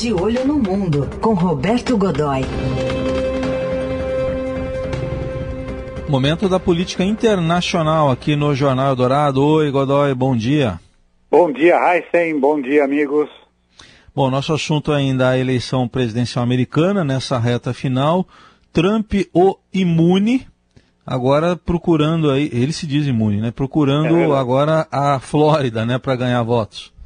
De Olho no Mundo, com Roberto Godoy. Momento da política internacional aqui no Jornal Dourado. Oi, Godoy, bom dia. Bom dia, Heisen. Bom dia, amigos. Bom, nosso assunto ainda é a eleição presidencial americana, nessa reta final. Trump o imune, agora procurando aí, ele se diz imune, né? Procurando é agora a Flórida, né, para ganhar votos.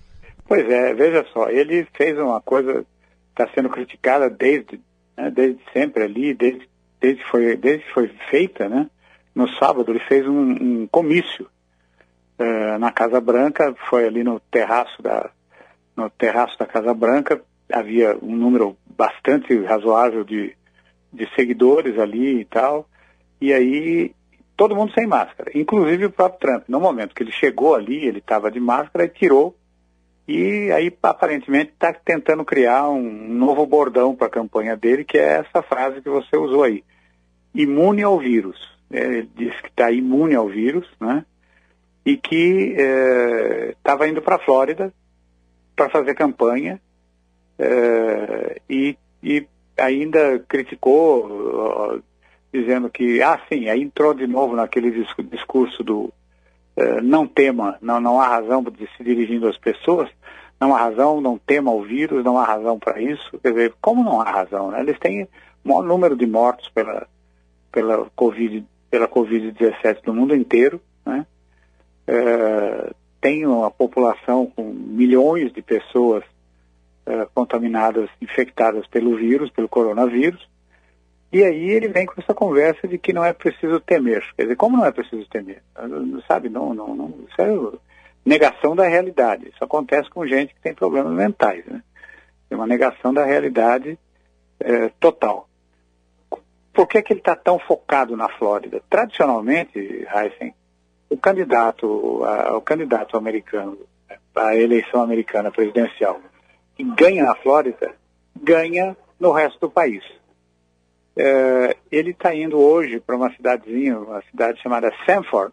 Pois é, veja só, ele fez uma coisa, está sendo criticada desde, né, desde sempre ali, desde, desde, foi, desde que foi feita, né? No sábado ele fez um, um comício uh, na Casa Branca, foi ali no terraço da, no terraço da Casa Branca, havia um número bastante razoável de, de seguidores ali e tal, e aí todo mundo sem máscara, inclusive o próprio Trump. No momento que ele chegou ali, ele estava de máscara e tirou, e aí aparentemente está tentando criar um novo bordão para a campanha dele, que é essa frase que você usou aí, imune ao vírus. É, ele disse que está imune ao vírus, né? E que estava é, indo para a Flórida para fazer campanha é, e, e ainda criticou, dizendo que, ah, sim, aí entrou de novo naquele discurso do não tema, não, não há razão de se dirigindo às pessoas, não há razão, não tema o vírus, não há razão para isso. Quer dizer, como não há razão? Né? Eles têm o maior número de mortos pela, pela Covid pela Covid-17 no mundo inteiro, né? Uh, tem uma população com milhões de pessoas uh, contaminadas, infectadas pelo vírus, pelo coronavírus, e aí ele vem com essa conversa de que não é preciso temer. Quer dizer, como não é preciso temer? Sabe, não, não, não isso é negação da realidade. Isso acontece com gente que tem problemas mentais, né? É uma negação da realidade é, total. Por que, que ele está tão focado na Flórida? Tradicionalmente, Heisen, o candidato, a, o candidato americano, a eleição americana presidencial, que ganha na Flórida, ganha no resto do país. É, ele está indo hoje para uma cidadezinha, uma cidade chamada Sanford,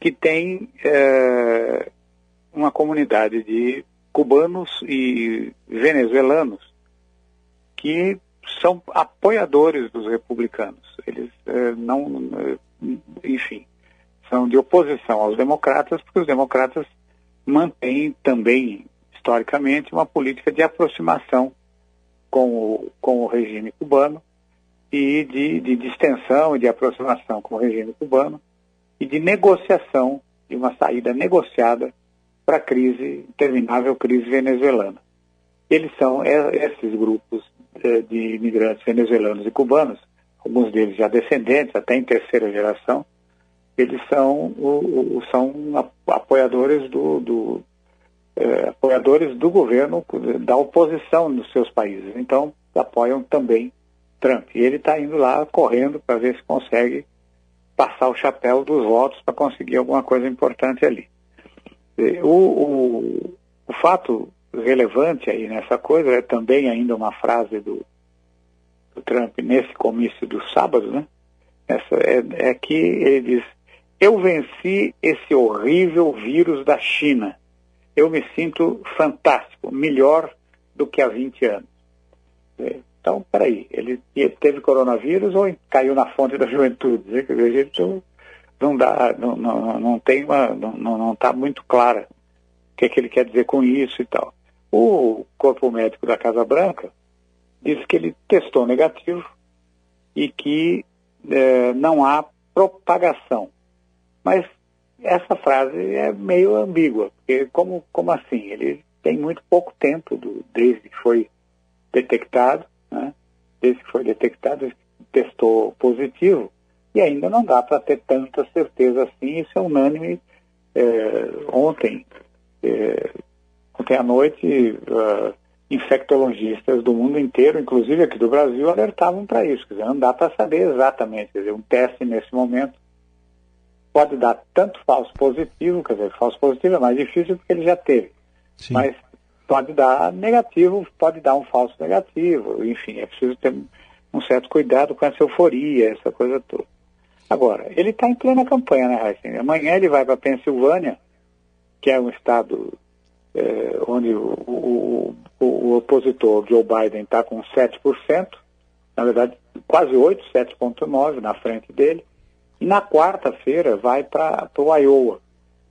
que tem é, uma comunidade de cubanos e venezuelanos que são apoiadores dos republicanos. Eles é, não, enfim, são de oposição aos democratas, porque os democratas mantêm também, historicamente, uma política de aproximação com o, com o regime cubano e de, de distensão e de aproximação com o regime cubano e de negociação, de uma saída negociada para a crise, interminável crise venezuelana. Eles são esses grupos eh, de imigrantes venezuelanos e cubanos, alguns deles já descendentes, até em terceira geração, eles são, são apoiadores do, do eh, apoiadores do governo, da oposição nos seus países. Então, apoiam também Trump. E ele está indo lá correndo para ver se consegue passar o chapéu dos votos para conseguir alguma coisa importante ali. O, o, o, fato relevante aí nessa coisa é também ainda uma frase do, do Trump nesse comício do sábado, né? Essa é, é que ele diz: Eu venci esse horrível vírus da China. Eu me sinto fantástico, melhor do que há 20 anos. Então, peraí, ele teve coronavírus ou caiu na fonte da juventude? A gente não dá, não, não, não tem uma, não está muito clara o que, é que ele quer dizer com isso e tal. O corpo médico da Casa Branca disse que ele testou negativo e que é, não há propagação. Mas essa frase é meio ambígua, porque como, como assim? Ele tem muito pouco tempo do, desde que foi detectado né? Desde que foi detectado, testou positivo, e ainda não dá para ter tanta certeza assim, isso é unânime. É, ontem, é, ontem à noite, uh, infectologistas do mundo inteiro, inclusive aqui do Brasil, alertavam para isso. Quer dizer, não dá para saber exatamente. Quer dizer, um teste nesse momento pode dar tanto falso positivo, quer dizer, falso positivo é mais difícil porque ele já teve. Sim. Mas pode dar negativo, pode dar um falso negativo, enfim, é preciso ter um certo cuidado com essa euforia, essa coisa toda. Agora, ele está em plena campanha, né, Raíssa? Amanhã ele vai para a Pensilvânia, que é um estado é, onde o, o, o, opositor Joe Biden está com 7%, na verdade quase 8, 7,9% na frente dele. E na quarta-feira vai para o Iowa,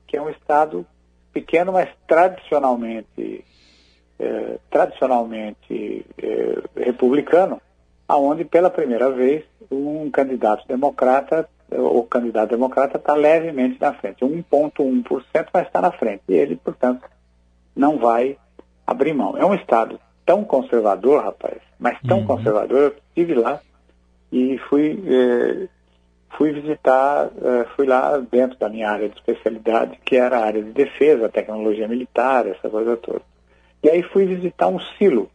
que é um estado pequeno, mas tradicionalmente, é, tradicionalmente é, republicano, aonde pela primeira vez um candidato democrata, o candidato democrata está levemente na frente, 1,1%, mas está na frente. E ele, portanto, não vai abrir mão. É um estado tão conservador, rapaz, mas tão uhum. conservador, eu estive lá e fui, eh, fui visitar, eh, fui lá dentro da minha área de especialidade, que era a área de defesa, tecnologia militar, essa coisa toda. E aí fui visitar um silo,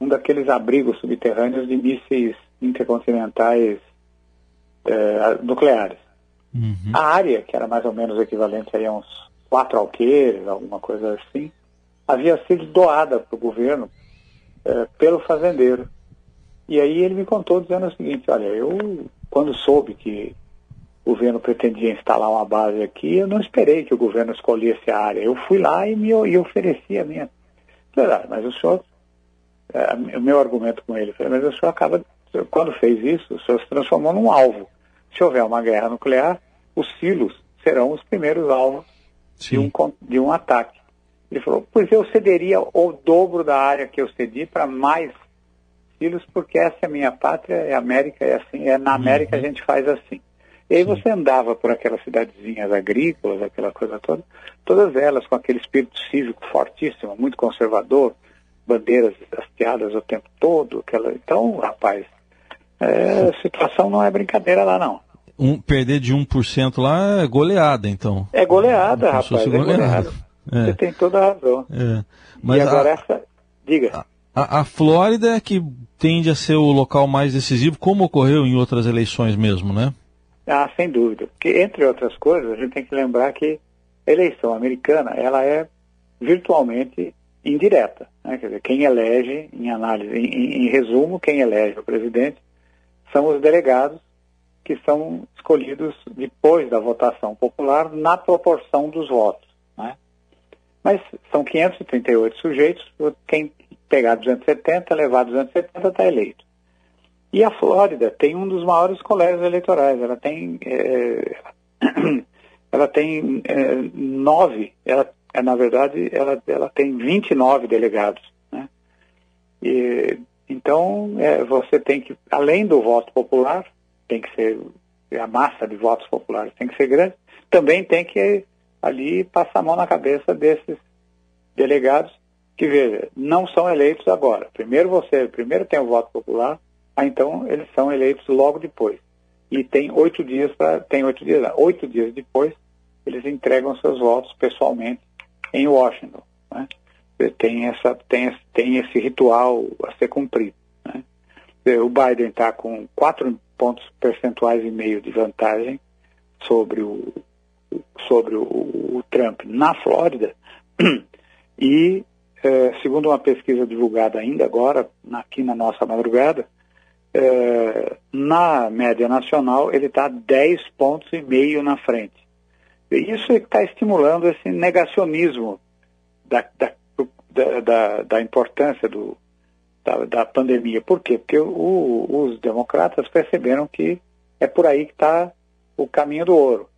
um daqueles abrigos subterrâneos de mísseis intercontinentais eh, nucleares. Uhum. A área, que era mais ou menos equivalente a uns quatro alqueires, alguma coisa assim, havia sido doada para o governo é, pelo fazendeiro. E aí ele me contou dizendo o seguinte, olha, eu quando soube que o governo pretendia instalar uma base aqui, eu não esperei que o governo escolhesse a área. Eu fui lá e me e ofereci a minha. Mas o senhor, é, o meu argumento com ele foi, mas o senhor acaba, quando fez isso, o senhor se transformou num alvo. Se houver uma guerra nuclear, os silos serão os primeiros alvos de um, de um ataque. Ele falou, pois eu cederia o dobro da área que eu cedi para mais filhos, porque essa é a minha pátria, é América, é assim, é na América uhum. a gente faz assim. E aí você andava por aquelas cidadezinhas agrícolas, aquela coisa toda, todas elas com aquele espírito cívico fortíssimo, muito conservador, bandeiras hasteadas o tempo todo, aquela... então, rapaz, é, a situação não é brincadeira lá não. Um, perder de 1% lá é goleada, então. É goleada, rapaz, é goleada. goleada. É. Você tem toda a razão. É. Mas e agora a, essa. Diga. A, a, Flórida é que tende a ser o local mais decisivo, como ocorreu em outras eleições mesmo, né? Ah, sem dúvida. Porque, entre outras coisas, a gente tem que lembrar que a eleição americana ela é virtualmente indireta. Né? Quer dizer, quem elege, em análise, em, em resumo, quem elege o presidente são os delegados que são escolhidos depois da votação popular na proporção dos votos. Né? Mas são 538 sujeitos, quem pegar 270, levar 270 está eleito. E a Flórida tem um dos maiores colégios eleitorais, ela tem, é, ela tem é, nove, ela, é, na verdade, ela, ela tem 29 delegados. Né? E, então, é, você tem que, além do voto popular, tem que ser, a massa de votos populares tem que ser grande, também tem que ali passa a mão na cabeça desses delegados que, veja, não são eleitos agora. Primeiro você, primeiro tem o voto popular, aí então eles são eleitos logo depois. E tem oito dias para, tem oito dias, não, oito dias depois, eles entregam seus votos pessoalmente em Washington. Né? Tem, essa, tem, tem esse ritual a ser cumprido. Né? O Biden está com quatro pontos percentuais e meio de vantagem sobre o, sobre o, o Trump na Flórida e, é, segundo uma pesquisa divulgada ainda agora, aqui na nossa madrugada, é, na média nacional ele está 10 pontos e meio na frente. Isso está estimulando esse negacionismo da, da, da, da importância do, da, da, pandemia. Por quê? Porque o, os democratas perceberam que é por aí que está o caminho do ouro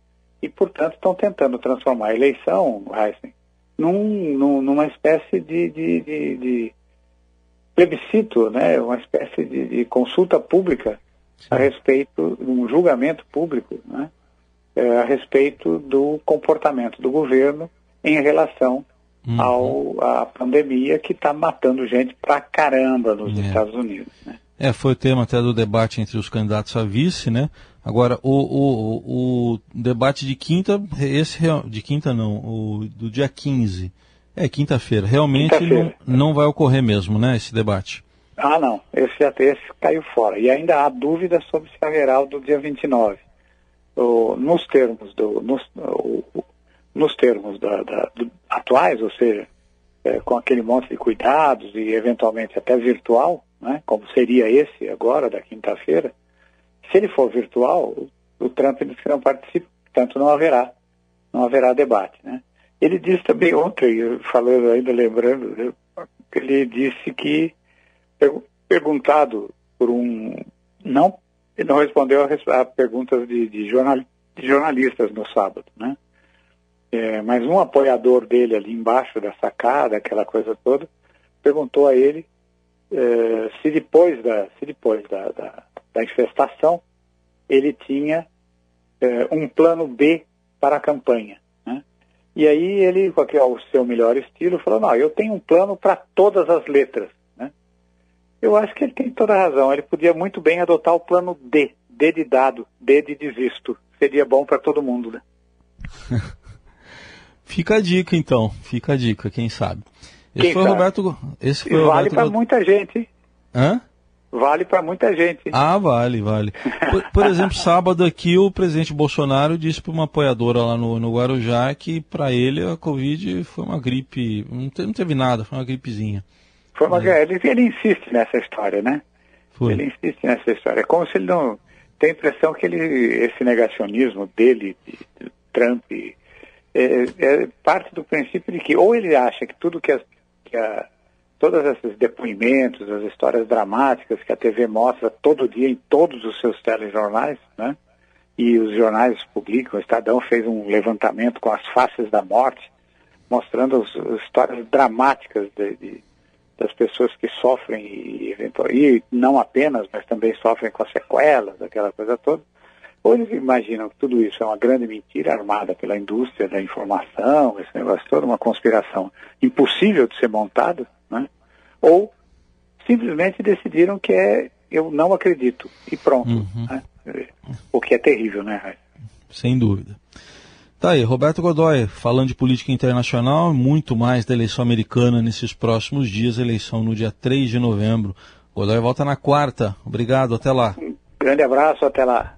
e, portanto, estão tentando transformar a eleição, Heisen, num, num, numa espécie de, de, de, de, plebiscito, né? uma espécie de, de consulta pública a respeito, um julgamento público, né? É, a respeito do comportamento do governo em relação uhum. ao, à pandemia que está matando gente pra caramba nos é. Estados Unidos. Né? É, foi o tema até do debate entre os candidatos a vice, né? Agora, o, o, o debate de quinta, esse de quinta não, o do dia 15, é quinta-feira, realmente quinta não, não vai ocorrer mesmo, né, esse debate? Ah, não, esse, esse caiu fora. E ainda há dúvida sobre se haverá o do dia 29. O, nos termos, do, nos, o, nos termos da, da, do, atuais, ou seja, é, com aquele monte de cuidados e eventualmente até virtual, né, como seria esse agora, da quinta-feira, se ele for virtual, o Trump disse que não participa, portanto não haverá, não haverá debate, né? Ele disse também ontem, falando ainda lembrando, ele disse que, perguntado por um. Não, ele não respondeu a, a perguntas de, de, jornal, de, jornalistas no sábado, né? É, mas um apoiador dele ali embaixo da sacada, aquela coisa toda, perguntou a ele é, se depois da, se depois da, da, da infestação ele tinha é, um plano B para a campanha. E aí ele, com o seu melhor estilo, falou, não, eu tenho um plano para todas as letras. Né? Eu acho que ele tem toda a razão. Ele podia muito bem adotar o plano D, D de dado, D de desisto. Seria bom para todo mundo, né? Fica a dica, então. Fica a dica, quem sabe. Esse quem foi sabe? Roberto. Esse foi vale para muita gente. Hã? Vale para muita gente. Ah, vale, vale. Por, por, exemplo, sábado aqui o presidente Bolsonaro disse para uma apoiadora lá no, no Guarujá que para ele a Covid foi uma gripe, não, te, não teve nada, foi uma gripezinha. Foi uma, é. ele, ele insiste nessa história, né? Foi. Ele insiste nessa história. É como se ele não. Tem a impressão que ele, esse negacionismo dele, de, de Trump, é, é, parte do princípio de que ou ele acha que tudo que, que a todos esses depoimentos, as histórias dramáticas que a TV mostra todo dia em todos os seus telejornais, né? E os jornais publicam, o Estadão fez um levantamento com as faces da morte, mostrando as, as histórias dramáticas de, de, das pessoas que sofrem e, e não apenas, mas também sofrem com as sequelas, aquela coisa toda. Ou eles imaginam que tudo isso é uma grande mentira armada pela indústria da informação, esse negócio todo, uma conspiração impossível de ser montada, né? ou simplesmente decidiram que é eu não acredito e pronto. Uhum. Né? O que é terrível, né, Sem dúvida. Tá aí, Roberto Godoy, falando de política internacional, muito mais da eleição americana nesses próximos dias, eleição no dia 3 de novembro. Godoy volta na quarta. Obrigado, até lá. Um grande abraço, até lá.